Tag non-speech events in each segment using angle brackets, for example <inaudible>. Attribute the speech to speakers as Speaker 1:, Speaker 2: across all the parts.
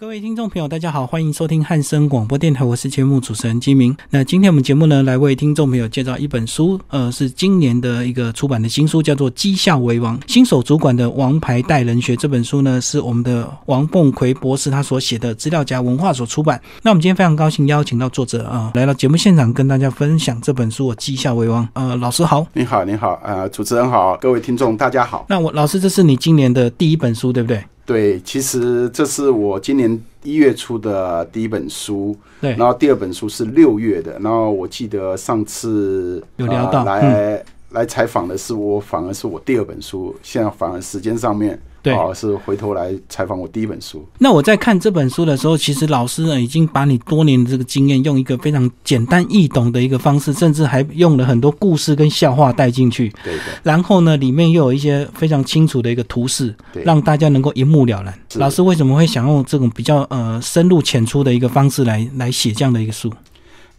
Speaker 1: 各位听众朋友，大家好，欢迎收听汉声广播电台，我是节目主持人金明。那今天我们节目呢，来为听众朋友介绍一本书，呃，是今年的一个出版的新书，叫做《绩效为王：新手主管的王牌带人学》。这本书呢，是我们的王凤奎博士他所写的，资料夹文化所出版。那我们今天非常高兴邀请到作者啊，来到节目现场跟大家分享这本书《绩效为王》。呃，老师好，
Speaker 2: 你好，你好，呃，主持人好，各位听众大家好。
Speaker 1: 那我老师，这是你今年的第一本书，对不对？
Speaker 2: 对，其实这是我今年一月出的第一本书，
Speaker 1: 对，
Speaker 2: 然后第二本书是六月的，然后我记得上次
Speaker 1: 有聊到
Speaker 2: 来来采访的是我，反而是我第二本书，现在反而时间上面。
Speaker 1: 对，
Speaker 2: 是回头来采访我第一本书。
Speaker 1: 那我在看这本书的时候，其实老师呢已经把你多年的这个经验，用一个非常简单易懂的一个方式，甚至还用了很多故事跟笑话带进去。
Speaker 2: 对的。
Speaker 1: 然后呢，里面又有一些非常清楚的一个图示，让大家能够一目了然。老师为什么会想用这种比较呃深入浅出的一个方式来来写这样的一个书？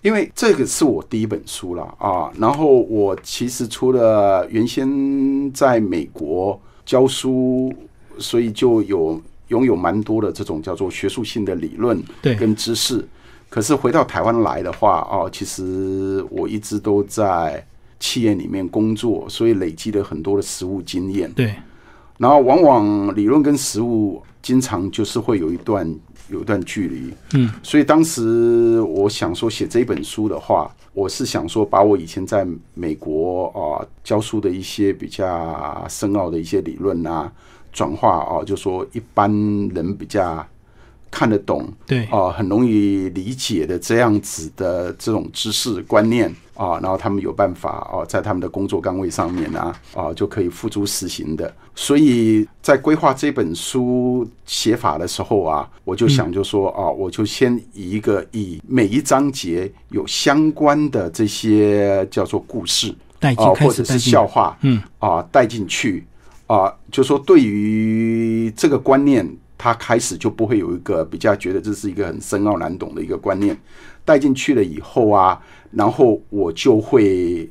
Speaker 2: 因为这个是我第一本书了啊。然后我其实除了原先在美国教书。所以就有拥有蛮多的这种叫做学术性的理论跟知识，可是回到台湾来的话，哦，其实我一直都在企业里面工作，所以累积了很多的实务经验。
Speaker 1: 对，
Speaker 2: 然后往往理论跟实务经常就是会有一段有一段距离。
Speaker 1: 嗯，
Speaker 2: 所以当时我想说写这本书的话，我是想说把我以前在美国啊教书的一些比较深奥的一些理论啊。转化啊，就说一般人比较看得懂，
Speaker 1: 对
Speaker 2: 啊，很容易理解的这样子的这种知识观念啊，然后他们有办法哦，在他们的工作岗位上面啊，啊，就可以付诸实行的。所以在规划这本书写法的时候啊，我就想就说啊，我就先以一个以每一章节有相关的这些叫做故事
Speaker 1: 啊，
Speaker 2: 或者是笑话，
Speaker 1: 嗯
Speaker 2: 啊，带进去。啊，就说对于这个观念，他开始就不会有一个比较觉得这是一个很深奥难懂的一个观念带进去了以后啊，然后我就会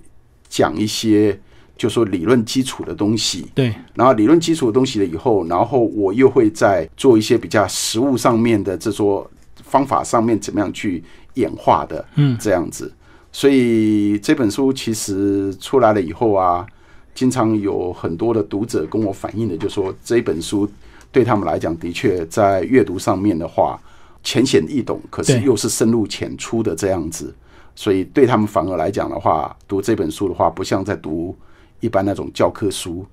Speaker 2: 讲一些就说理论基础的东西，
Speaker 1: 对，
Speaker 2: 然后理论基础的东西了以后，然后我又会在做一些比较实物上面的这说方法上面怎么样去演化的，
Speaker 1: 嗯，
Speaker 2: 这样子，所以这本书其实出来了以后啊。经常有很多的读者跟我反映的，就说这本书对他们来讲，的确在阅读上面的话浅显易懂，可是又是深入浅出的这样子，所以对他们反而来讲的话，读这本书的话，不像在读一般那种教科书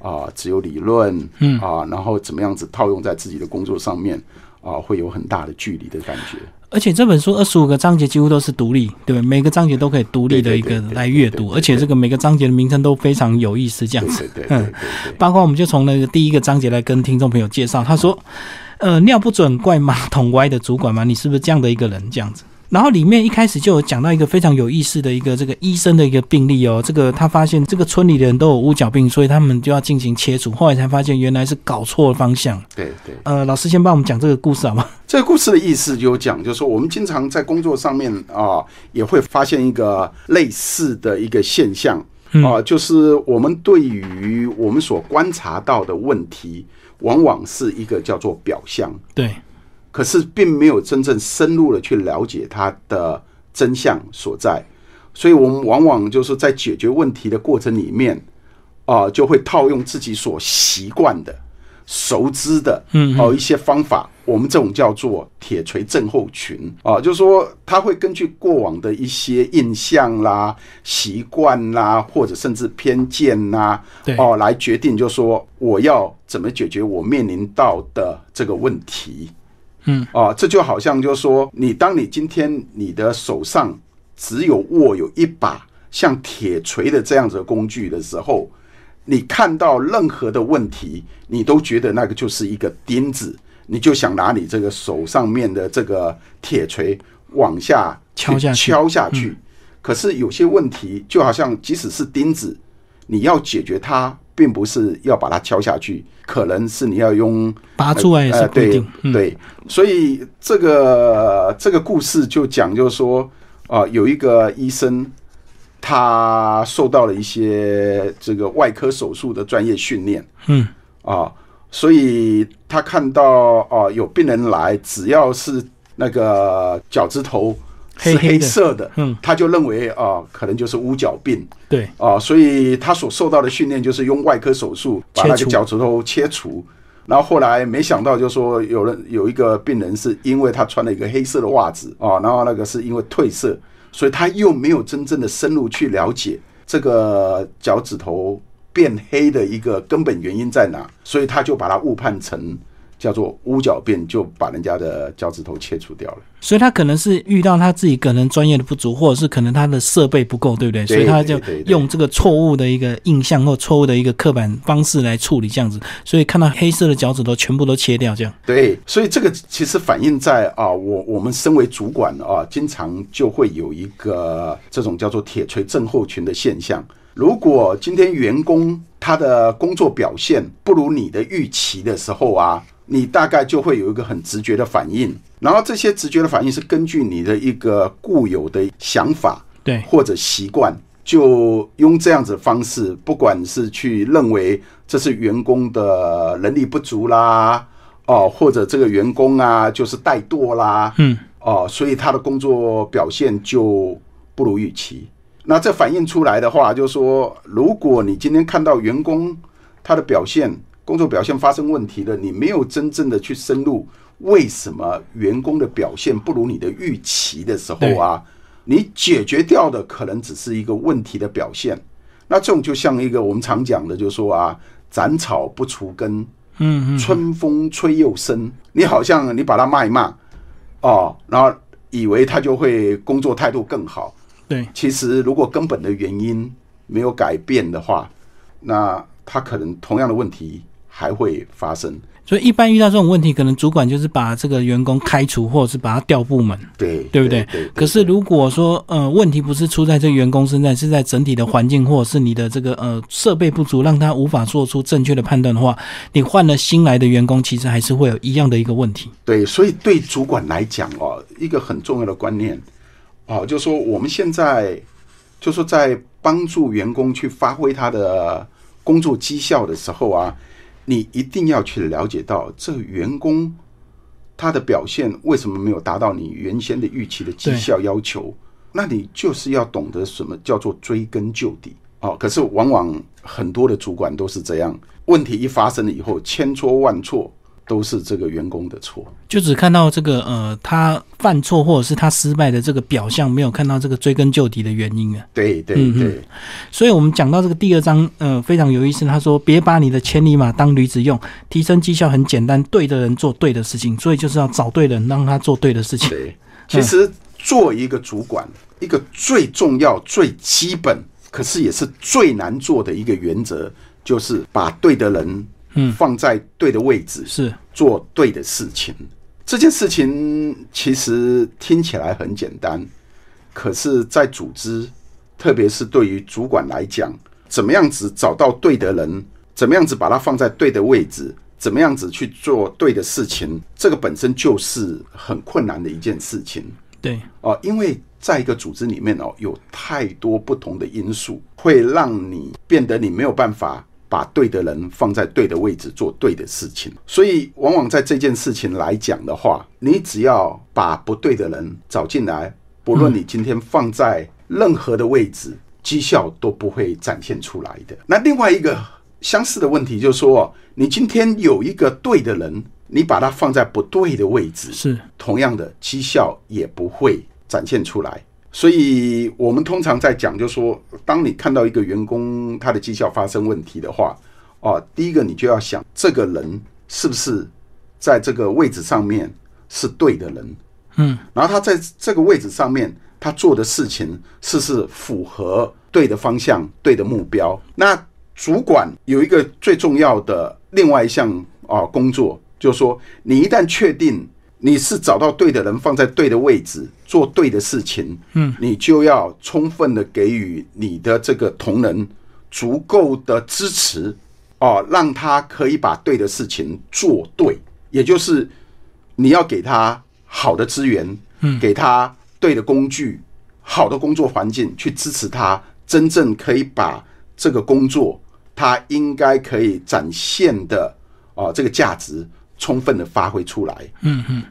Speaker 2: 啊，只有理论，
Speaker 1: 嗯
Speaker 2: 啊，然后怎么样子套用在自己的工作上面啊，会有很大的距离的感觉。
Speaker 1: 而且这本书二十五个章节几乎都是独立，对对？每个章节都可以独立的一个来阅读，而且这个每个章节的名称都非常有意思，这样子。
Speaker 2: 嗯，
Speaker 1: 包括我们就从那个第一个章节来跟听众朋友介绍，他说：“呃，尿不准怪马桶歪的主管吗？你是不是这样的一个人？这样子。”然后里面一开始就有讲到一个非常有意思的一个这个医生的一个病例哦，这个他发现这个村里的人都有乌角病，所以他们就要进行切除，后来才发现原来是搞错了方向。
Speaker 2: 对对，
Speaker 1: 呃，老师先帮我们讲这个故事好吗？
Speaker 2: 这个故事的意思就讲，就是说我们经常在工作上面啊，也会发现一个类似的一个现象啊，就是我们对于我们所观察到的问题，往往是一个叫做表象。
Speaker 1: 对。
Speaker 2: 可是并没有真正深入的去了解它的真相所在，所以我们往往就是在解决问题的过程里面，啊，就会套用自己所习惯的、熟知的，
Speaker 1: 嗯，
Speaker 2: 哦一些方法。我们这种叫做铁锤症候群啊，就是说他会根据过往的一些印象啦、习惯啦，或者甚至偏见啦，
Speaker 1: 对，
Speaker 2: 哦，来决定，就说我要怎么解决我面临到的这个问题。
Speaker 1: 嗯
Speaker 2: 啊，这就好像就是说，你当你今天你的手上只有握有一把像铁锤的这样子的工具的时候，你看到任何的问题，你都觉得那个就是一个钉子，你就想拿你这个手上面的这个铁锤往下
Speaker 1: 敲下
Speaker 2: 去。敲下去。可是有些问题，就好像即使是钉子，你要解决它，并不是要把它敲下去。可能是你要用
Speaker 1: 拔出来也是
Speaker 2: 对，所以这个这个故事就讲，就是说啊，有一个医生，他受到了一些这个外科手术的专业训练，
Speaker 1: 嗯。
Speaker 2: 啊，所以他看到啊、有病人来，只要是那个脚趾头是黑色的，
Speaker 1: 嗯，
Speaker 2: 他就认为啊、可能就是乌角病。
Speaker 1: 对，
Speaker 2: 啊、所以他所受到的训练就是用外科手术把那个脚趾头切除。然后后来没想到，就说有人有一个病人是因为他穿了一个黑色的袜子哦，然后那个是因为褪色，所以他又没有真正的深入去了解这个脚趾头变黑的一个根本原因在哪，所以他就把它误判成叫做乌角病，就把人家的脚趾头切除掉了。
Speaker 1: 所以他可能是遇到他自己可能专业的不足，或者是可能他的设备不够，对不对？所以他就用这个错误的一个印象或错误的一个刻板方式来处理这样子，所以看到黑色的脚趾头全部都切掉，这样。
Speaker 2: 对，所以这个其实反映在啊，我我们身为主管啊，经常就会有一个这种叫做铁锤症候群的现象。如果今天员工他的工作表现不如你的预期的时候啊，你大概就会有一个很直觉的反应，然后这些直觉的反应是根据你的一个固有的想法，
Speaker 1: 对，
Speaker 2: 或者习惯，就用这样子的方式，不管是去认为这是员工的能力不足啦，哦，或者这个员工啊就是怠惰啦，
Speaker 1: 嗯，
Speaker 2: 哦，所以他的工作表现就不如预期。那这反映出来的话，就是说，如果你今天看到员工他的表现、工作表现发生问题了，你没有真正的去深入为什么员工的表现不如你的预期的时候啊，你解决掉的可能只是一个问题的表现。那这种就像一个我们常讲的，就是说啊，斩草不除根，
Speaker 1: 嗯嗯，
Speaker 2: 春风吹又生。你好像你把他骂一骂，哦，然后以为他就会工作态度更好。
Speaker 1: 对，
Speaker 2: 其实如果根本的原因没有改变的话，那他可能同样的问题还会发生。
Speaker 1: 所以一般遇到这种问题，可能主管就是把这个员工开除，或者是把他调部门，
Speaker 2: 对，
Speaker 1: 对不对？
Speaker 2: 对。
Speaker 1: 可是如果说呃问题不是出在这个员工身上，是在整体的环境或者是你的这个呃设备不足，让他无法做出正确的判断的话，你换了新来的员工，其实还是会有一样的一个问题。
Speaker 2: 对，所以对主管来讲哦，一个很重要的观念哦，就是说我们现在就是说在帮助员工去发挥他的工作绩效的时候啊，你一定要去了解到这个员工他的表现为什么没有达到你原先的预期的绩效要求，那你就是要懂得什么叫做追根究底哦。可是往往很多的主管都是这样，问题一发生了以后，千错万错。都是这个员工的错，
Speaker 1: 就只看到这个呃他犯错或者是他失败的这个表象，没有看到这个追根究底的原因啊。
Speaker 2: 对对
Speaker 1: 嗯
Speaker 2: 对，
Speaker 1: 所以我们讲到这个第二章，呃，非常有意思。他说：“别把你的千里马当驴子用，提升绩效很简单，对的人做对的事情，所以就是要找对人，让他做对的事情。
Speaker 2: 对。其实做一个主管，一个最重要、最基本，可是也是最难做的一个原则，就是把对的人。”
Speaker 1: 嗯，
Speaker 2: 放在对的位置，
Speaker 1: 是
Speaker 2: 做对的事情。这件事情其实听起来很简单，可是，在组织，特别是对于主管来讲，怎么样子找到对的人，怎么样子把它放在对的位置，怎么样子去做对的事情，这个本身就是很困难的一件事情。
Speaker 1: 对
Speaker 2: 哦，因为在一个组织里面哦，有太多不同的因素，会让你变得你没有办法。把对的人放在对的位置做对的事情，所以往往在这件事情来讲的话，你只要把不对的人找进来，不论你今天放在任何的位置，绩效都不会展现出来的。那另外一个相似的问题就是说，你今天有一个对的人，你把他放在不对的位置，
Speaker 1: 是
Speaker 2: 同样的绩效也不会展现出来。所以我们通常在讲，就说，当你看到一个员工他的绩效发生问题的话，哦，第一个你就要想，这个人是不是在这个位置上面是对的人，
Speaker 1: 嗯，
Speaker 2: 然后他在这个位置上面，他做的事情是是符合对的方向、对的目标。那主管有一个最重要的另外一项啊工作，就是说，你一旦确定。你是找到对的人，放在对的位置，做对的事情，
Speaker 1: 嗯，
Speaker 2: 你就要充分的给予你的这个同仁足够的支持，哦，让他可以把对的事情做对，也就是你要给他好的资源，
Speaker 1: 嗯，
Speaker 2: 给他对的工具，好的工作环境，去支持他真正可以把这个工作他应该可以展现的。哦这个价值充分的发挥出来。
Speaker 1: 嗯嗯。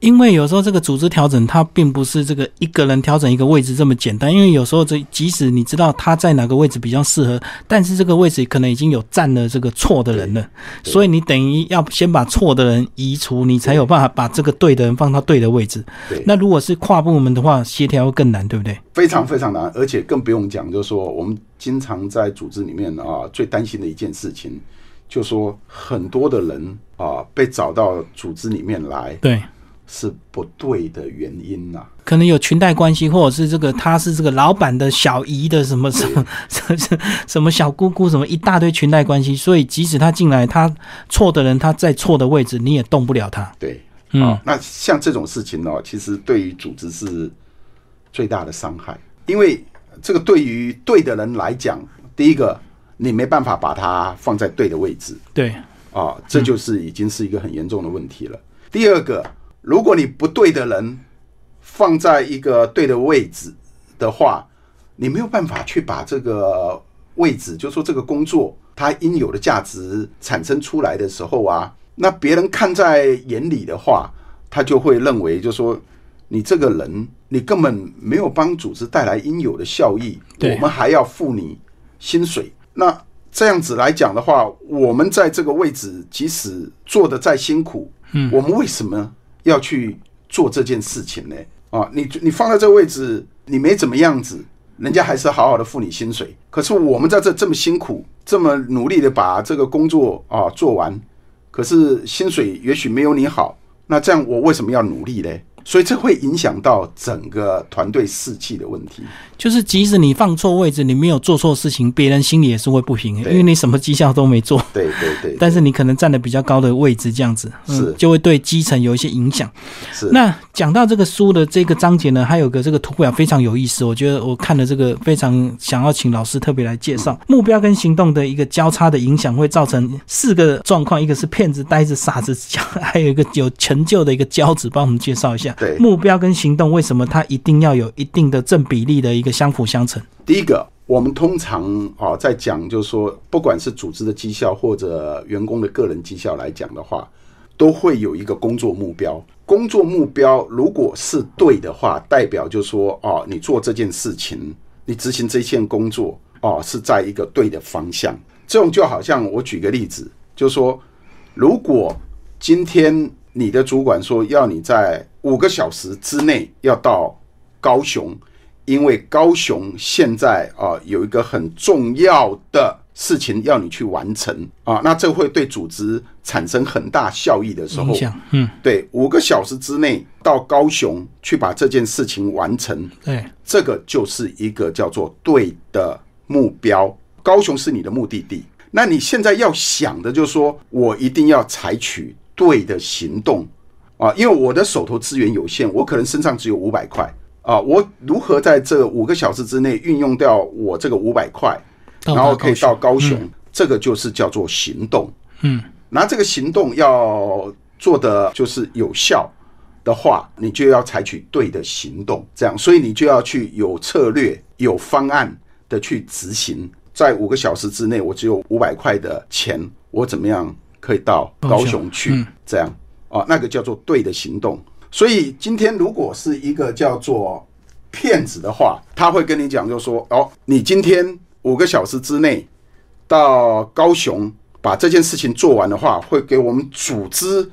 Speaker 1: 因为有时候这个组织调整，它并不是这个一个人调整一个位置这么简单。因为有时候这即使你知道他在哪个位置比较适合，但是这个位置可能已经有占了这个错的人了，所以你等于要先把错的人移除，你才有办法把这个对的人放到对的位置。那如果是跨部门的话，协调会更难，对不对？
Speaker 2: 非常非常难，而且更不用讲，就是说我们经常在组织里面啊，最担心的一件事情，就说很多的人啊被找到组织里面来，
Speaker 1: 对。
Speaker 2: 是不对的原因呐，
Speaker 1: 可能有裙带关系，或者是这个他是这个老板的小姨的什么 <laughs> 什么什么什么小姑姑，什么一大堆裙带关系，所以即使他进来，他错的人他在错的位置，你也动不了他。
Speaker 2: 对，嗯，那像这种事情呢，其实对于组织是最大的伤害，因为这个对于对的人来讲，第一个你没办法把他放在对的位置，
Speaker 1: 对，
Speaker 2: 啊，这就是已经是一个很严重的问题了。第二个。如果你不对的人放在一个对的位置的话，你没有办法去把这个位置，就说这个工作它应有的价值产生出来的时候啊，那别人看在眼里的话，他就会认为，就说你这个人，你根本没有帮组织带来应有的效益，我们还要付你薪水。那这样子来讲的话，我们在这个位置即使做的再辛苦，嗯，我们为什么？要去做这件事情呢？啊，你你放在这个位置，你没怎么样子，人家还是好好的付你薪水。可是我们在这这么辛苦，这么努力的把这个工作啊做完，可是薪水也许没有你好，那这样我为什么要努力呢？所以这会影响到整个团队士气的问题。
Speaker 1: 就是即使你放错位置，你没有做错事情，别人心里也是会不平衡，因为你什么绩效都没做。
Speaker 2: 对对对。
Speaker 1: 但是你可能站的比较高的位置，这样子
Speaker 2: 是
Speaker 1: 就会对基层有一些影响。
Speaker 2: 是。
Speaker 1: 那讲到这个书的这个章节呢，还有个这个图表非常有意思，我觉得我看了这个非常想要请老师特别来介绍目标跟行动的一个交叉的影响，会造成四个状况：一个是骗子、呆子、傻子，还有一个有成就的一个骄子，帮我们介绍一下。
Speaker 2: 对，
Speaker 1: 目标跟行动为什么它一定要有一定的正比例的一个相辅相成？
Speaker 2: 第一个，我们通常啊在讲，就是说，不管是组织的绩效或者员工的个人绩效来讲的话，都会有一个工作目标。工作目标如果是对的话，代表就是说，哦，你做这件事情，你执行这一件工作，哦，是在一个对的方向。这种就好像我举个例子，就是说，如果今天你的主管说要你在五个小时之内要到高雄，因为高雄现在啊有一个很重要的事情要你去完成啊，那这会对组织产生很大效益的时候，
Speaker 1: 嗯，
Speaker 2: 对，五个小时之内到高雄去把这件事情完成，
Speaker 1: 对，
Speaker 2: 这个就是一个叫做对的目标。高雄是你的目的地，那你现在要想的就是说我一定要采取对的行动。啊，因为我的手头资源有限，我可能身上只有五百块啊，我如何在这五个小时之内运用掉我这个五百块，然后可以到高雄？这个就是叫做行动。
Speaker 1: 嗯，
Speaker 2: 拿这个行动要做的就是有效的话，你就要采取对的行动，这样，所以你就要去有策略、有方案的去执行。在五个小时之内，我只有五百块的钱，我怎么样可以到高雄去？这样。啊，那个叫做对的行动。所以今天如果是一个叫做骗子的话，他会跟你讲，就说哦，你今天五个小时之内到高雄把这件事情做完的话，会给我们组织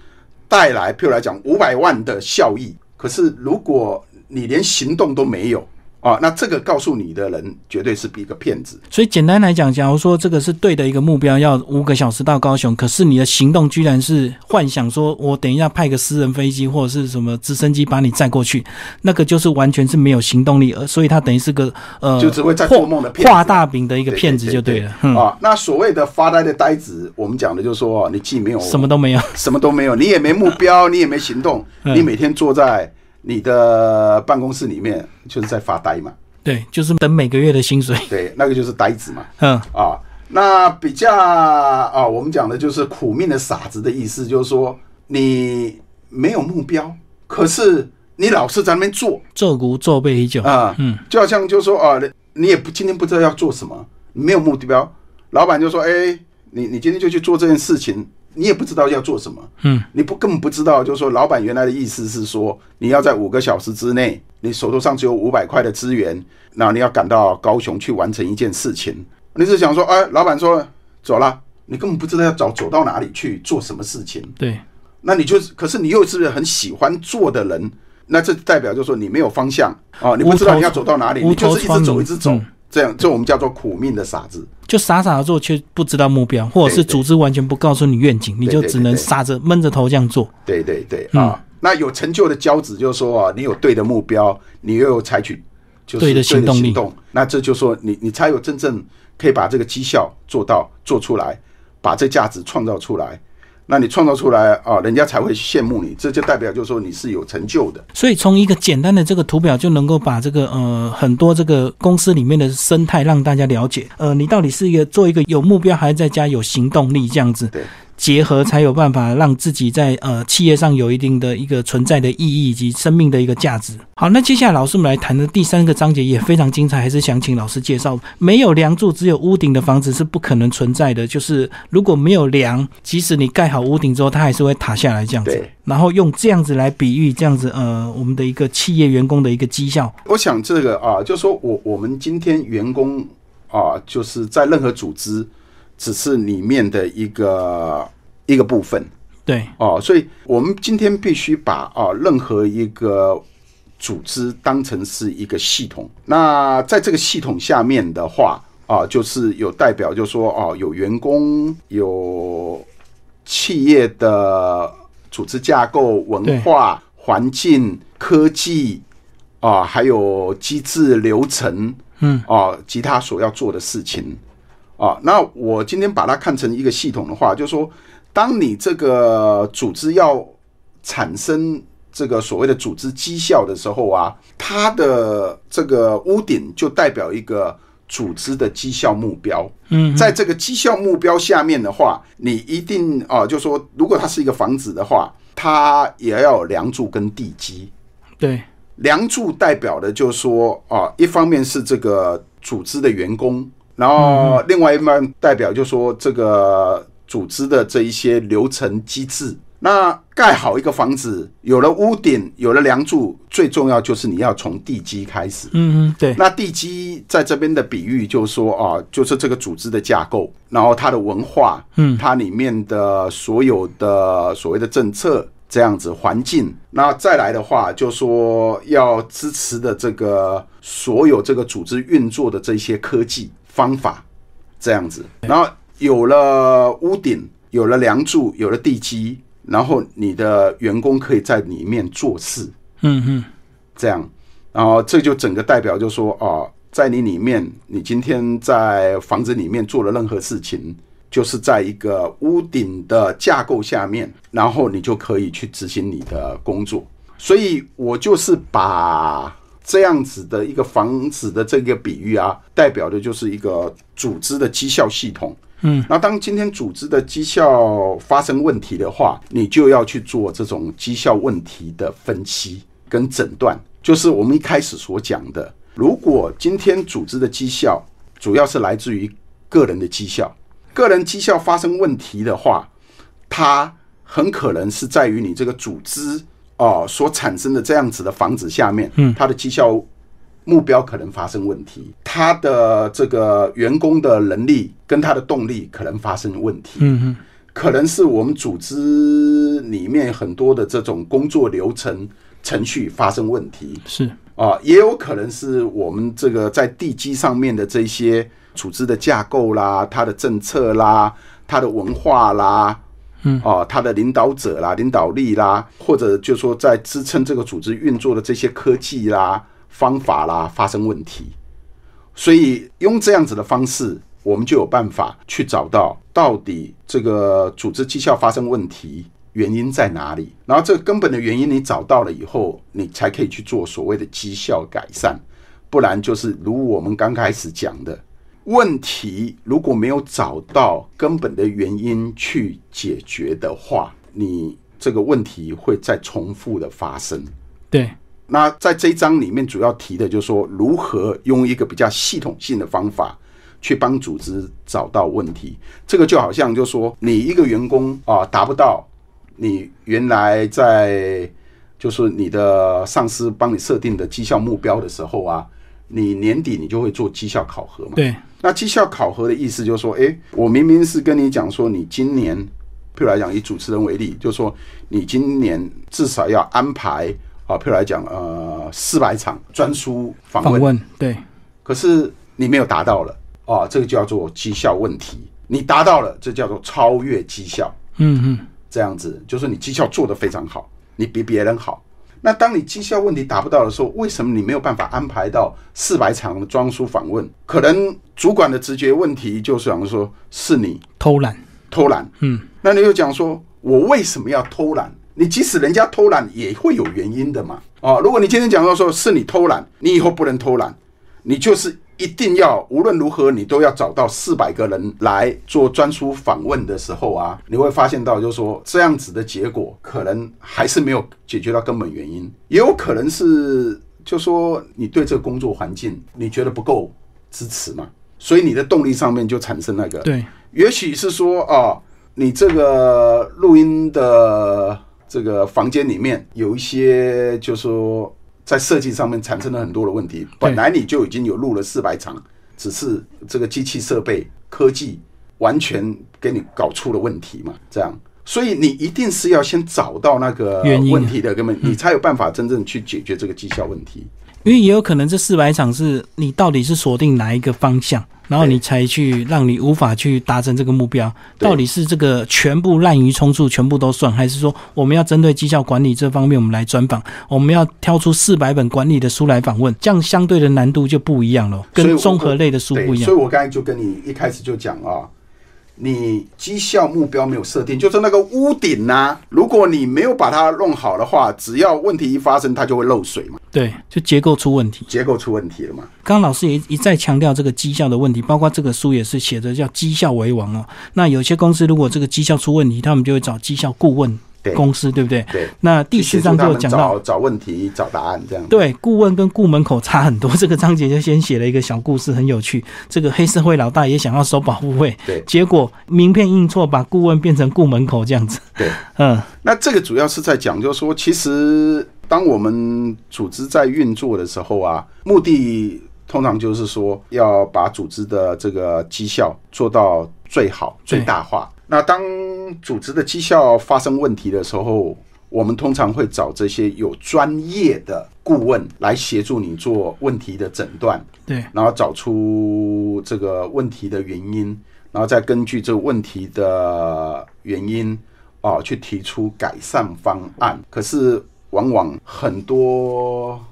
Speaker 2: 带来，譬如来讲五百万的效益。可是如果你连行动都没有，啊，那这个告诉你的人绝对是一个骗子。
Speaker 1: 所以简单来讲，假如说这个是对的一个目标，要五个小时到高雄，可是你的行动居然是幻想说，我等一下派个私人飞机或者是什么直升机把你载过去，那个就是完全是没有行动力，而所以他等于是个呃，
Speaker 2: 就只会在做梦的骗
Speaker 1: 画大饼的一个骗子就对了。
Speaker 2: 啊，那所谓的发呆的呆子，我们讲的就是说，你既没有
Speaker 1: 什么都没有，
Speaker 2: 什么都没有，你也没目标，你也没行动，你每天坐在。你的办公室里面就是在发呆嘛？
Speaker 1: 对，就是等每个月的薪水。
Speaker 2: 对，那个就是呆子嘛。
Speaker 1: 嗯
Speaker 2: 啊，那比较啊，我们讲的就是苦命的傻子的意思，就是说你没有目标，可是你老是在那边做，
Speaker 1: 做股做背已久
Speaker 2: 啊。嗯，就好像就是说啊，你也不今天不知道要做什么，没有目标，老板就说：“哎，你你今天就去做这件事情。”你也不知道要做什么，
Speaker 1: 嗯，
Speaker 2: 你不根本不知道，就是说老板原来的意思是说，你要在五个小时之内，你手头上只有五百块的资源，那你要赶到高雄去完成一件事情，你是想说，哎，老板说走了，你根本不知道要走走到哪里去做什么事情，
Speaker 1: 对，
Speaker 2: 那你就是，可是你又是很喜欢做的人，那这代表就是说你没有方向。啊，你不知道你要走到哪里，你就是一直走一直走。
Speaker 1: 嗯，
Speaker 2: 这样这我们叫做苦命的傻子。
Speaker 1: 就傻傻的做，却不知道目标，或者是组织完全不告诉你愿景，你就只能傻着闷着头这样做。
Speaker 2: 对对对
Speaker 1: 嗯
Speaker 2: 啊，那有成就的骄子就是说啊，你有对的目标，你又有采取就是
Speaker 1: 对的行动力
Speaker 2: 行动，那这就说你你才有真正可以把这个绩效做到做出来，把这价值创造出来。那你创造出来啊，人家才会羡慕你，这就代表就是说你是有成就的。
Speaker 1: 所以从一个简单的这个图表就能够把这个呃很多这个公司里面的生态让大家了解。呃，你到底是一个做一个有目标，还是在家有行动力这样子
Speaker 2: 对
Speaker 1: 结合，才有办法让自己在呃企业上有一定的一个存在的意义以及生命的一个价值。好，那接下来老师们来谈的第三个章节也非常精彩，还是想请老师介绍。没有梁柱，只有屋顶的房子是不可能存在的。就是如果没有梁，即使你盖好屋顶之后，它还是会塌下来这样子。然后用这样子来比喻，这样子呃，我们的一个企业员工的一个绩效。
Speaker 2: 我想这个啊，就说我我们今天员工啊，就是在任何组织，只是里面的一个一个部分。
Speaker 1: 对，
Speaker 2: 哦、所以我们今天必须把啊任何一个组织当成是一个系统。那在这个系统下面的话啊，就是有代表，就说哦、有员工，有企业的组织架构、文化、环境、科技啊，还有机制流程，
Speaker 1: 嗯。
Speaker 2: 啊，及他所要做的事情啊。那我今天把它看成一个系统的话，就是说，当你这个组织要产生这个所谓的组织绩效的时候啊，它的这个屋顶就代表一个组织的绩效目标。
Speaker 1: 嗯，
Speaker 2: 在这个绩效目标下面的话，你一定啊，就说如果它是一个房子的话，它也要有梁柱跟地基。
Speaker 1: 对，
Speaker 2: 梁柱代表的就是说啊，一方面是这个组织的员工，然后另外一方面代表就是说这个组织的这一些流程机制。那盖好一个房子，有了屋顶，有了梁柱，最重要就是你要从地基开始。
Speaker 1: 嗯嗯，对，
Speaker 2: 那地基在这边的比喻就是说啊，就是这个组织的架构，然后它的文化，
Speaker 1: 嗯
Speaker 2: 它里面的所有的所谓的政策这样子环境，那再来的话，就说要支持的这个所有这个组织运作的这些科技方法这样子，然后有了屋顶，有了梁柱，有了地基，然后你的员工可以在里面做事，
Speaker 1: 嗯嗯，
Speaker 2: 这样，然后这就整个代表就说哦，在你里面，你今天在房子里面做了任何事情，就是在一个屋顶的架构下面，然后你就可以去执行你的工作。所以我就是把这样子的一个房子的这个比喻啊，代表的就是一个组织的绩效系统。
Speaker 1: 嗯，
Speaker 2: 那当今天组织的绩效发生问题的话，你就要去做这种绩效问题的分析跟诊断，就是我们一开始所讲的。如果今天组织的绩效主要是来自于个人的绩效，个人绩效发生问题的话，它很可能是在于你这个组织哦、所产生的这样子的房子下面，
Speaker 1: 嗯
Speaker 2: 它的绩效目标可能发生问题，他的这个员工的能力跟他的动力可能发生问题，
Speaker 1: 嗯嗯，
Speaker 2: 可能是我们组织里面很多的这种工作流程程序发生问题
Speaker 1: 是，
Speaker 2: 啊，也有可能是我们这个在地基上面的这些组织的架构啦、它的政策啦、它的文化啦。
Speaker 1: 嗯，
Speaker 2: 啊，他的领导者啦、领导力啦，或者就说在支撑这个组织运作的这些科技啦、方法啦发生问题，所以用这样子的方式，我们就有办法去找到到底这个组织绩效发生问题原因在哪里。然后这个根本的原因你找到了以后，你才可以去做所谓的绩效改善，不然就是如我们刚开始讲的。问题如果没有找到根本的原因去解决的话，你这个问题会再重复的发生。
Speaker 1: 对，
Speaker 2: 那在这一章里面主要提的就是说，如何用一个比较系统性的方法去帮组织找到问题。这个就好像就说你一个员工啊达不到你原来在就是你的上司帮你设定的绩效目标的时候啊，你年底你就会做绩效考核嘛。
Speaker 1: 对，
Speaker 2: 那绩效考核的意思就是说，诶，我明明是跟你讲说，你今年，譬如来讲，以主持人为例，就是说你今年至少要安排啊，譬如来讲，呃，四百场专书访问，
Speaker 1: 访问对，
Speaker 2: 可是你没有达到了，啊，这个叫做绩效问题。你达到了，这叫做超越绩效，
Speaker 1: 嗯嗯，
Speaker 2: 这样子就是你绩效做得非常好，你比别人好。那当你绩效问题达不到的时候，为什么你没有办法安排到四百场的装书访问？可能主管的直觉问题就是想说，是你
Speaker 1: 偷懒，
Speaker 2: 偷懒。
Speaker 1: 嗯，
Speaker 2: 那你又讲说，我为什么要偷懒？你即使人家偷懒，也会有原因的嘛。哦，如果你今天讲到说是你偷懒，你以后不能偷懒，你就是一定要无论如何你都要找到四百个人来做专书访问的时候啊，你会发现到就是说这样子的结果可能还是没有解决到根本原因，也有可能是就说你对这个工作环境你觉得不够支持嘛，所以你的动力上面就产生那个
Speaker 1: 对，
Speaker 2: 也许是说啊，你这个录音的这个房间里面有一些，就是说在设计上面产生了很多的问题。本来你就已经有录了四百场，只是这个机器设备科技完全给你搞出了问题嘛，这样。所以你一定是要先找到那个问题的根本，你才有办法真正去解决这个绩效问题。
Speaker 1: 因为也有可能这四百场是你到底是锁定哪一个方向，然后你才去让你无法去达成这个目标，到底是这个全部滥竽充数全部都算，还是说我们要针对绩效管理这方面我们来专访，我们要挑出四百本管理的书来访问，这样相对的难度就不一样了，跟综合类的书，不一样。
Speaker 2: 所以我刚才就跟你一开始就讲啊，你绩效目标没有设定，就是那个屋顶呐、如果你没有把它弄好的话，只要问题一发生，它就会漏水嘛，
Speaker 1: 对，就结构出问题。
Speaker 2: 结构出问题了嘛。
Speaker 1: 刚刚老师也一再强调这个绩效的问题，包括这个书也是写的叫绩效为王哦。那有些公司如果这个绩效出问题，他们就会找绩效顾问
Speaker 2: 对
Speaker 1: 公司，对不对？
Speaker 2: 对，
Speaker 1: 那第四章就讲到
Speaker 2: 找，找问题、找答案这样。
Speaker 1: 对，顾问跟顾门口差很多。这个章节就先写了一个小故事，很有趣。这个黑社会老大也想要收保护费，
Speaker 2: 对
Speaker 1: 结果名片印错，把顾问变成顾门口这样子。
Speaker 2: 对，<laughs>
Speaker 1: 嗯，
Speaker 2: 那这个主要是在讲，就是说，其实当我们组织在运作的时候啊，目的通常就是说要把组织的这个绩效做到最好、最大化。那当组织的绩效发生问题的时候，我们通常会找这些有专业的顾问来协助你做问题的诊断，
Speaker 1: 对，
Speaker 2: 然后找出这个问题的原因，然后再根据这个问题的原因哦，去提出改善方案。可是往往很多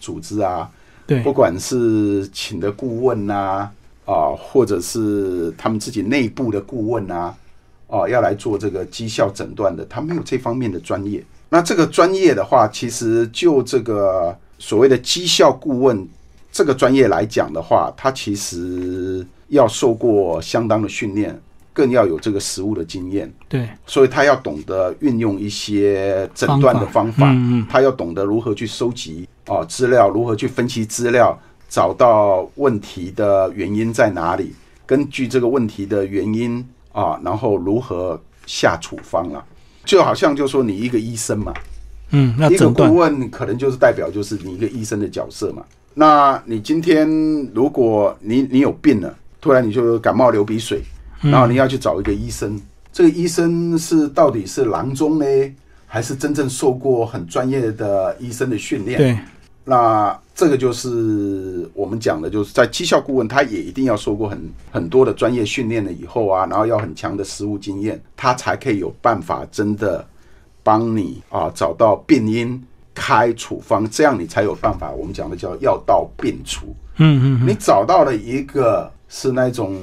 Speaker 2: 组织啊，
Speaker 1: 对
Speaker 2: 不，管是请的顾问呐、啊，或者是他们自己内部的顾问呐、哦，要来做这个绩效诊断的，他没有这方面的专业。那这个专业的话，其实就这个所谓的绩效顾问这个专业来讲的话，他其实要受过相当的训练，更要有这个实务的经验。
Speaker 1: 对，
Speaker 2: 所以他要懂得运用一些诊断的方法，
Speaker 1: 嗯嗯，
Speaker 2: 他要懂得如何去收集哦资料，如何去分析资料，找到问题的原因在哪里，根据这个问题的原因啊，然后如何下处方啊，就好像就说你一个医生嘛，
Speaker 1: 嗯，要
Speaker 2: 一个顾，问可能就是代表就是你一个医生的角色嘛。那你今天如果你你有病了，突然你就感冒流鼻水，然后你要去找一个医生，这个医生是到底是郎中呢，还是真正受过很专业的医生的训练？
Speaker 1: 对，
Speaker 2: 那这个就是我们讲的，就是在绩效顾问，他也一定要受过很很多的专业训练了以后啊，然后要很强的实务经验，他才可以有办法真的帮你啊找到病因、开处方，这样你才有办法。我们讲的叫药到病除。
Speaker 1: 嗯嗯嗯，
Speaker 2: 你找到了一个是那种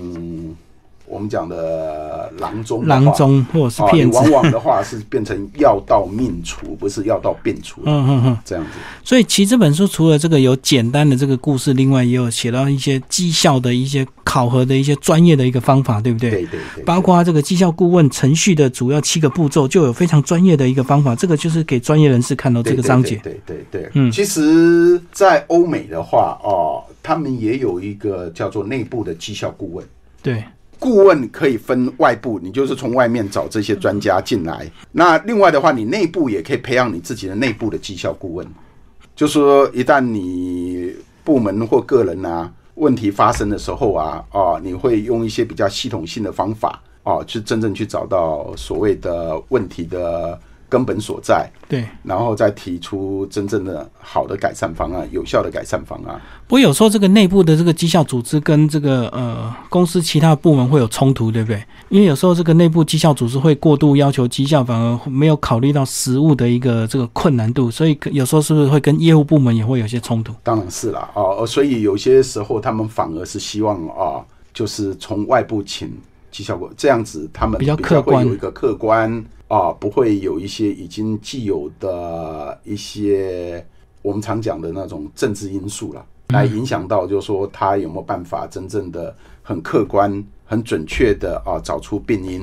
Speaker 2: 我们讲的郎中的
Speaker 1: 郎中或者是骗子，
Speaker 2: 往往的话是变成药到命除，不是药到病除
Speaker 1: 嗯嗯嗯。
Speaker 2: 这样子。
Speaker 1: 所以其实这本书除了这个有简单的这个故事，另外也有写到一些绩效的一些考核的一些专业的一个方法，对不对？
Speaker 2: 对对对，
Speaker 1: 包括这个绩效顾问程序的主要七个步骤，就有非常专业的一个方法。这个就是给专业人士看到这个章节。
Speaker 2: 对对对对，
Speaker 1: 嗯
Speaker 2: 其实，在欧美的话，哦，他们也有一个叫做内部的绩效顾问。
Speaker 1: 对，
Speaker 2: 顾问可以分外部，你就是从外面找这些专家进来。那另外的话，你内部也可以培养你自己的内部的绩效顾问。就是说，一旦你部门或个人啊问题发生的时候啊，哦，你会用一些比较系统性的方法哦，去真正去找到所谓的问题的根本所在，
Speaker 1: 对。
Speaker 2: 然后再提出真正的好的改善方案、有效的改善方案。
Speaker 1: 不过有时候这个内部的这个绩效组织跟这个呃公司其他部门会有冲突，对不对？因为有时候这个内部绩效组织会过度要求绩效，反而没有考虑到实务的一个这个困难度，所以有时候是不是会跟业务部门也会有些冲突？
Speaker 2: 当然是啦，哦，所以有些时候他们反而是希望啊，就是从外部请绩效过，这样子他们
Speaker 1: 比较客观
Speaker 2: 会有一个客观啊，不会有一些已经既有的一些我们常讲的那种政治因素了，来影响到，就是说他有没有办法真正的很客观、很准确的啊找出病因，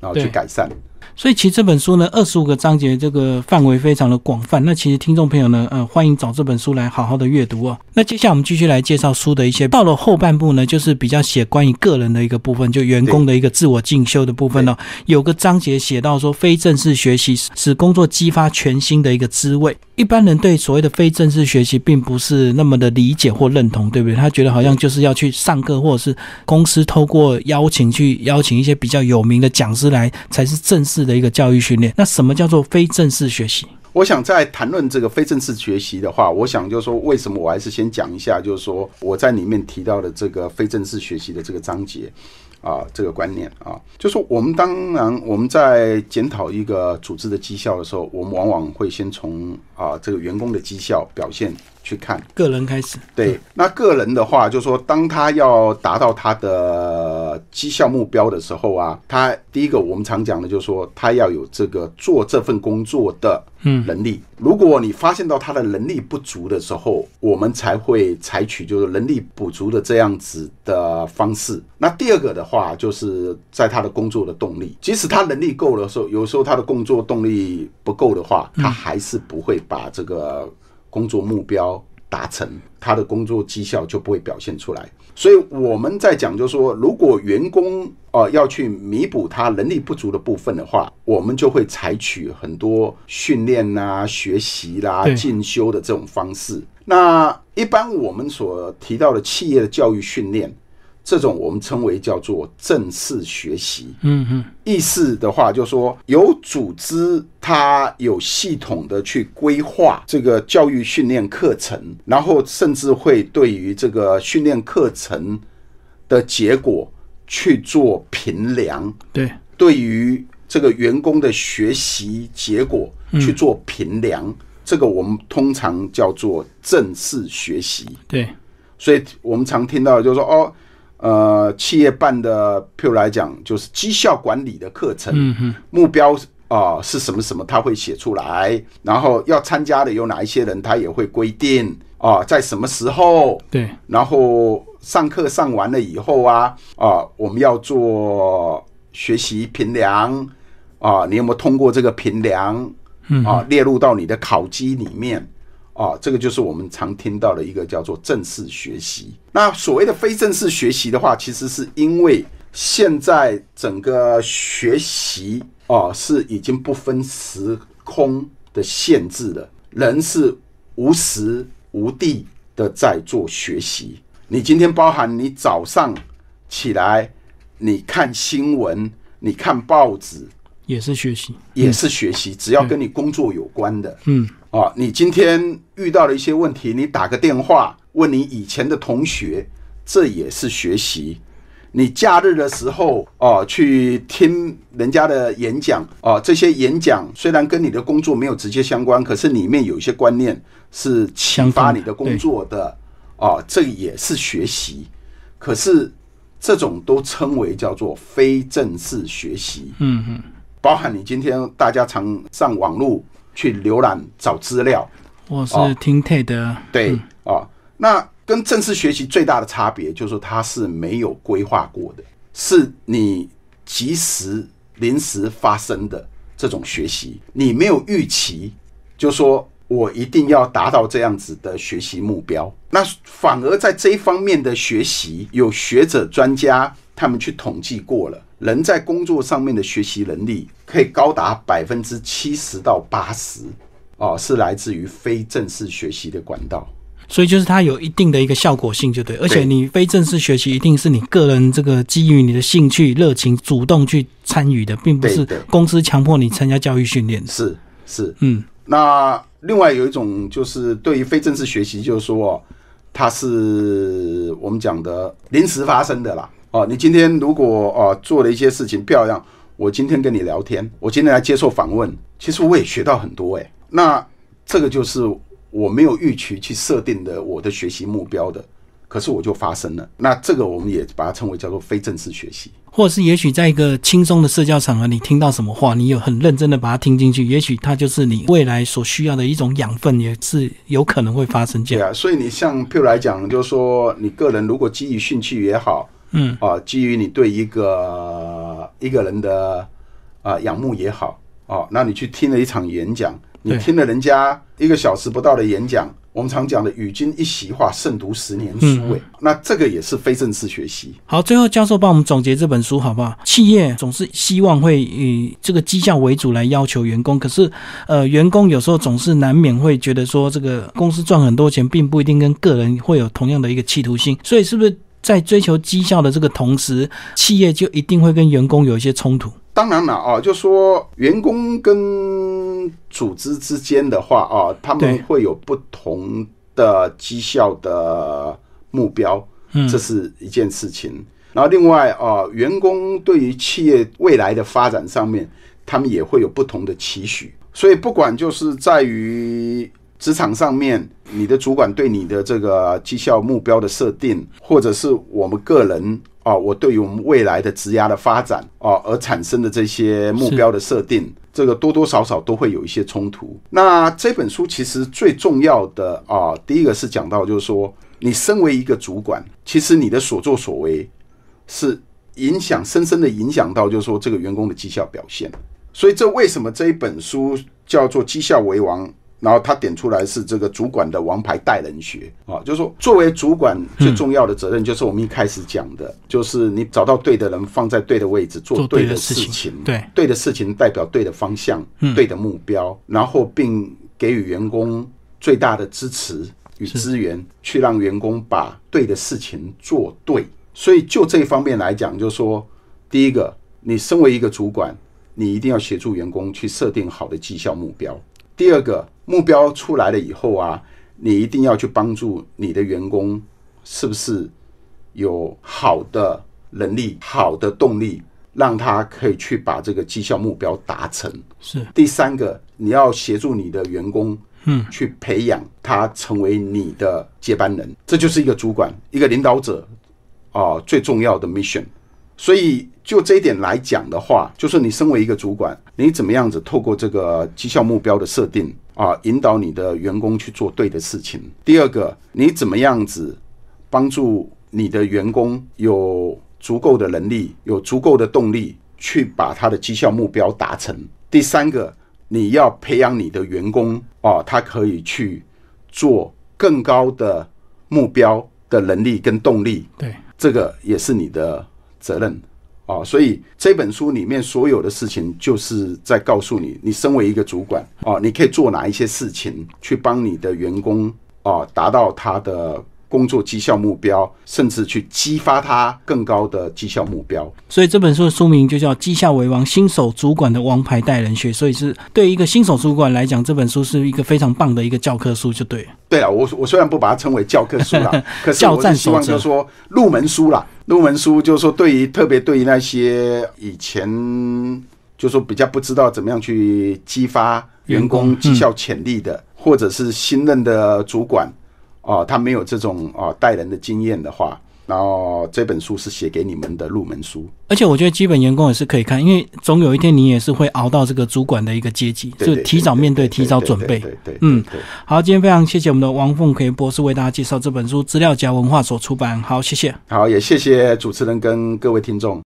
Speaker 2: 然后去改善。
Speaker 1: 所以其实这本书呢，二十五个章节，这个范围非常的广泛。那其实听众朋友呢，呃，欢迎找这本书来好好的阅读哦。那接下来我们继续来介绍书的一些，到了后半部呢，就是比较写关于个人的一个部分，就员工的一个自我进修的部分哦。有个章节写到说，非正式学习使工作激发全新的一个滋味。一般人对所谓的非正式学习并不是那么的理解或认同，对不对？他觉得好像就是要去上课，或者是公司透过邀请去邀请一些比较有名的讲师来，才是正式式的一个教育训练。那什么叫做非正式学习？
Speaker 2: 我想在谈论这个非正式学习的话，我想就是说，为什么我还是先讲一下，就是说我在里面提到的这个非正式学习的这个章节啊，这个观念啊，就是说我们当然我们在检讨一个组织的绩效的时候，我们往往会先从啊这个员工的绩效表现去看。
Speaker 1: 个人开始，
Speaker 2: 对，那个人的话，就是说，当他要达到他的绩效目标的时候啊，他第一个我们常讲的就是说，他要有这个做这份工作的
Speaker 1: 嗯
Speaker 2: 能力。如果你发现到他的能力不足的时候，我们才会采取就是能力补足的这样子的方式。那第二个的话，就是在他的工作的动力，即使他能力够的时候，有时候他的工作动力不够的话，他还是不会把这个工作目标达成，他的工作绩效就不会表现出来。所以我们在讲，就是说，如果员工呃要去弥补他能力不足的部分的话，我们就会采取很多训练啦、学习啦、进修的这种方式。那一般我们所提到的企业的教育训练，这种我们称为叫做正式学习。
Speaker 1: 嗯嗯，
Speaker 2: 意思的话，就是说有组织，它有系统的去规划这个教育训练课程，然后甚至会对于这个训练课程的结果去做评量，
Speaker 1: 对，
Speaker 2: 对于这个员工的学习结果去做评量，这个我们通常叫做正式学习。
Speaker 1: 对，
Speaker 2: 所以我们常听到就是说，哦，呃，企业办的，譬如来讲，就是绩效管理的课程，
Speaker 1: 嗯哼，
Speaker 2: 目标啊、是什么什么，他会写出来，然后要参加的有哪一些人，他也会规定啊、在什么时候，
Speaker 1: 对，
Speaker 2: 然后上课上完了以后啊，啊、我们要做学习评量啊、你有没有通过这个评量
Speaker 1: 嗯。
Speaker 2: 啊、列入到你的考绩里面啊、这个就是我们常听到的一个叫做正式学习。那所谓的非正式学习的话，其实是因为现在整个学习啊、是已经不分时空的限制了，人是无时无地的在做学习。你今天包含你早上起来，你看新闻，你看报纸，
Speaker 1: 也是学习，
Speaker 2: 也是学习，只要跟你工作有关的。
Speaker 1: 嗯，
Speaker 2: 啊，你今天遇到了一些问题，你打个电话问你以前的同学，这也是学习。你假日的时候哦、去听人家的演讲哦、这些演讲虽然跟你的工作没有直接相关，可是里面有一些观念是启发你的工作的哦、这也是学习。可是这种都称为叫做非正式学习。
Speaker 1: 嗯嗯，
Speaker 2: 包含你今天大家常上网络去浏览找资料，
Speaker 1: 我是听 TED，
Speaker 2: 对啊，那跟正式学习最大的差别就是说它是没有规划过的，是你及时临时发生的这种学习，你没有预期，就说我一定要达到这样子的学习目标，那反而在这一方面的学习，有学者专家他们去统计过了，人在工作上面的学习能力可以高达百分之七十到八十，哦，是来自于非正式学习的管道。
Speaker 1: 所以就是它有一定的一个效果性，就对。而且你非正式学习一定是你个人这个基于你的兴趣、热情主动去参与的，并不是公司强迫你参加教育训练。
Speaker 2: 是是，
Speaker 1: 嗯。
Speaker 2: 那另外有一种就是对于非正式学习，就是说它是我们讲的临时发生的啦。哦，你今天如果哦做了一些事情漂亮，我今天跟你聊天，我今天来接受访问，其实我也学到很多哎。那这个就是。我没有预期去设定的我的学习目标的，可是我就发生了。那这个我们也把它称为叫做非正式学习，
Speaker 1: 或者是也许在一个轻松的社交场合，你听到什么话，你有很认真的把它听进去，也许它就是你未来所需要的一种养分，也是有可能会发生这样。
Speaker 2: 对啊，所以你像譬如来讲，就是说你个人如果基于兴趣也好，
Speaker 1: 嗯
Speaker 2: 啊，基于你对一个一个人的啊仰慕也好，哦，那你去听了一场演讲。你听了人家一个小时不到的演讲，我们常讲的“语君一席话，胜读十年书”诶，那这个也是非正式学习。
Speaker 1: 好，最后教授帮我们总结这本书好不好？企业总是希望会以这个绩效为主来要求员工，可是呃，员工有时候总是难免会觉得说，这个公司赚很多钱，并不一定跟个人会有同样的一个企图心。所以，是不是在追求绩效的这个同时，企业就一定会跟员工有一些冲突？
Speaker 2: 当然了啊，就说员工跟组织之间的话啊，他们会有不同的绩效的目标，这是一件事情。然后另外啊，员工对于企业未来的发展上面，他们也会有不同的期许。所以不管就是在于职场上面，你的主管对你的这个绩效目标的设定，或者是我们个人。啊，我对于我们未来的职涯的发展啊，而产生的这些目标的设定，这个多多少少都会有一些冲突。那这本书其实最重要的啊，第一个是讲到就是说，你身为一个主管，其实你的所作所为是影响深深的影响到，就是说这个员工的绩效表现。所以这为什么这一本书叫做《绩效为王》？然后他点出来是这个主管的王牌带人学啊，就是说作为主管最重要的责任，就是我们一开始讲的，就是你找到对的人，放在对的位置，做对的事情，
Speaker 1: 对
Speaker 2: 对的事情代表对的方向，对的目标，然后并给予员工最大的支持与资源，去让员工把对的事情做对。所以就这一方面来讲，就是说，第一个，你身为一个主管，你一定要协助员工去设定好的绩效目标。第二个目标出来了以后啊，你一定要去帮助你的员工，是不是有好的能力、好的动力，让他可以去把这个绩效目标达成。
Speaker 1: 是
Speaker 2: 第三个，你要协助你的员工，
Speaker 1: 嗯，
Speaker 2: 去培养他成为你的接班人。这就是一个主管、一个领导者啊最重要的 mission。所以。就这一点来讲的话，就是你身为一个主管，你怎么样子透过这个绩效目标的设定啊，引导你的员工去做对的事情。第二个，你怎么样子帮助你的员工有足够的能力、有足够的动力去把他的绩效目标达成。第三个，你要培养你的员工啊，他可以去做更高的目标的能力跟动力。
Speaker 1: 对，
Speaker 2: 这个也是你的责任。啊，所以这本书里面所有的事情，就是在告诉你，你身为一个主管啊，你可以做哪一些事情，去帮你的员工啊达到他的。工作绩效目标，甚至去激发他更高的绩效目标。
Speaker 1: 所以这本书的书名就叫《绩效为王：新手主管的王牌带人学》。所以是对一个新手主管来讲，这本书是一个非常棒的一个教科书，就对。
Speaker 2: 对啊，我我虽然不把它称为教科书啦，<laughs> 可是我是希望就是说入门书啦。入门书就是说，对于特别对于那些以前就说比较不知道怎么样去激发员工绩效潜力的，或者是新任的主管。哦，他没有这种啊带人的经验的话，然后这本书是写给你们的入门书。
Speaker 1: 而且我觉得基本员工也是可以看，因为总有一天你也是会熬到这个主管的一个阶级，就提早面对、提早准备。
Speaker 2: 对对，
Speaker 1: 嗯，好，今天非常谢谢我们的王凤奎博士为大家介绍这本书，资料夹文化所出版。好，谢谢。
Speaker 2: 好，也谢谢主持人跟各位听众。